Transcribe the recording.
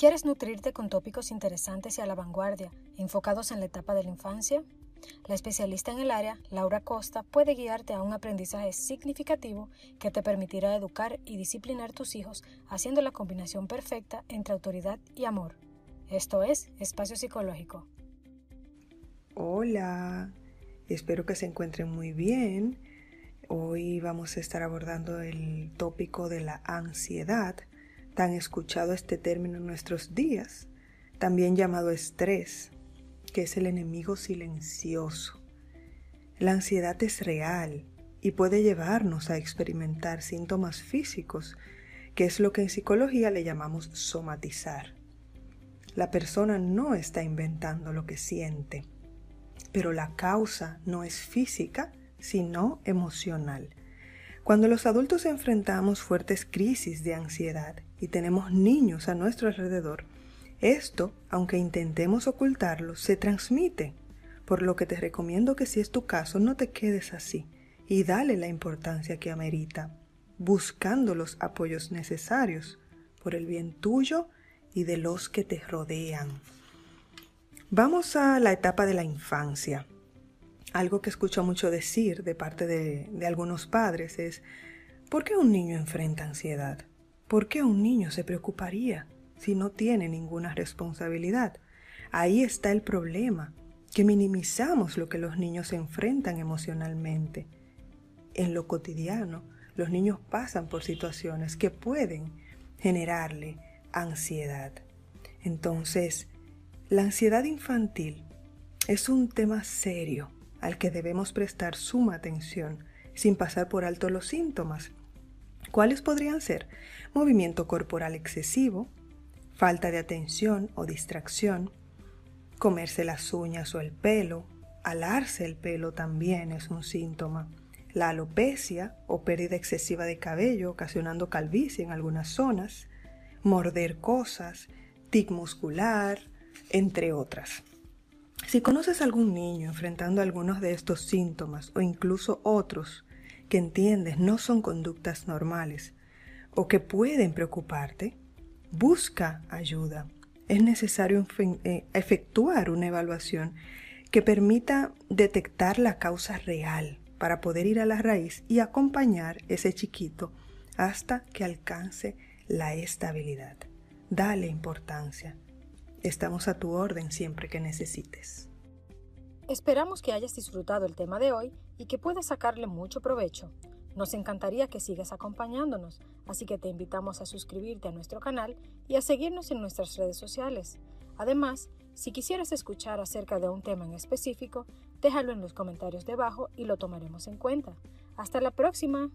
¿Quieres nutrirte con tópicos interesantes y a la vanguardia, enfocados en la etapa de la infancia? La especialista en el área, Laura Costa, puede guiarte a un aprendizaje significativo que te permitirá educar y disciplinar tus hijos haciendo la combinación perfecta entre autoridad y amor. Esto es Espacio Psicológico. Hola, espero que se encuentren muy bien. Hoy vamos a estar abordando el tópico de la ansiedad tan escuchado este término en nuestros días, también llamado estrés, que es el enemigo silencioso. La ansiedad es real y puede llevarnos a experimentar síntomas físicos, que es lo que en psicología le llamamos somatizar. La persona no está inventando lo que siente, pero la causa no es física, sino emocional. Cuando los adultos enfrentamos fuertes crisis de ansiedad y tenemos niños a nuestro alrededor, esto, aunque intentemos ocultarlo, se transmite, por lo que te recomiendo que si es tu caso no te quedes así y dale la importancia que amerita, buscando los apoyos necesarios por el bien tuyo y de los que te rodean. Vamos a la etapa de la infancia. Algo que escucho mucho decir de parte de, algunos padres es, ¿por qué un niño enfrenta ansiedad? ¿Por qué un niño se preocuparía si no tiene ninguna responsabilidad? Ahí está el problema, que minimizamos lo que los niños enfrentan emocionalmente. En lo cotidiano, los niños pasan por situaciones que pueden generarle ansiedad. Entonces, la ansiedad infantil es un tema serio al que debemos prestar suma atención sin pasar por alto los síntomas ¿Cuáles podrían ser? Movimiento corporal excesivo, falta de atención o distracción, comerse las uñas o el pelo, alarse el pelo también es un síntoma. La alopecia o pérdida excesiva de cabello ocasionando calvicie en algunas zonas, morder cosas, tic muscular, entre otras. Si conoces a algún niño enfrentando algunos de estos síntomas o incluso otros, que entiendes no son conductas normales o que pueden preocuparte, busca ayuda. Es necesario eh, efectuar una evaluación que permita detectar la causa real para poder ir a la raíz y acompañar ese chiquito hasta que alcance la estabilidad. Dale importancia. Estamos a tu orden siempre que necesites. Esperamos que hayas disfrutado el tema de hoy y que puedas sacarle mucho provecho. Nos encantaría que sigas acompañándonos, así que te invitamos a suscribirte a nuestro canal y a seguirnos en nuestras redes sociales. Además, si quisieras escuchar acerca de un tema en específico, déjalo en los comentarios debajo y lo tomaremos en cuenta. Hasta la próxima.